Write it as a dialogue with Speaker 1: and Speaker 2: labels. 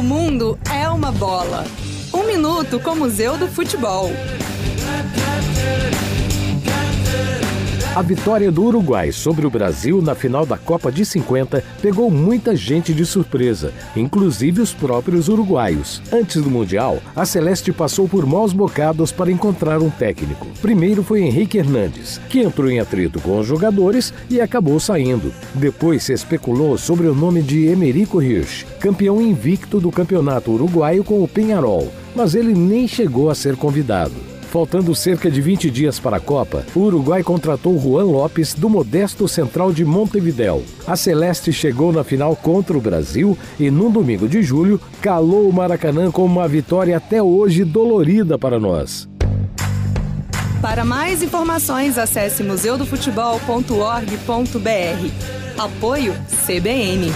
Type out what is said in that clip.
Speaker 1: O mundo é uma bola. Um minuto com o Museu do Futebol.
Speaker 2: A vitória do Uruguai sobre o Brasil na final da Copa de 50 pegou muita gente de surpresa, inclusive os próprios uruguaios. Antes do Mundial, a Celeste passou por maus bocados para encontrar um técnico. Primeiro foi Henrique Hernandes, que entrou em atrito com os jogadores e acabou saindo. Depois se especulou sobre o nome de Emerico Hirsch, campeão invicto do campeonato uruguaio com o Penharol, mas ele nem chegou a ser convidado. Faltando cerca de 20 dias para a Copa, o Uruguai contratou Juan Lopes do modesto Central de Montevidéu. A Celeste chegou na final contra o Brasil e, no domingo de julho, calou o Maracanã com uma vitória até hoje dolorida para nós.
Speaker 1: Para mais informações, acesse museudofutebol.org.br. Apoio CBN.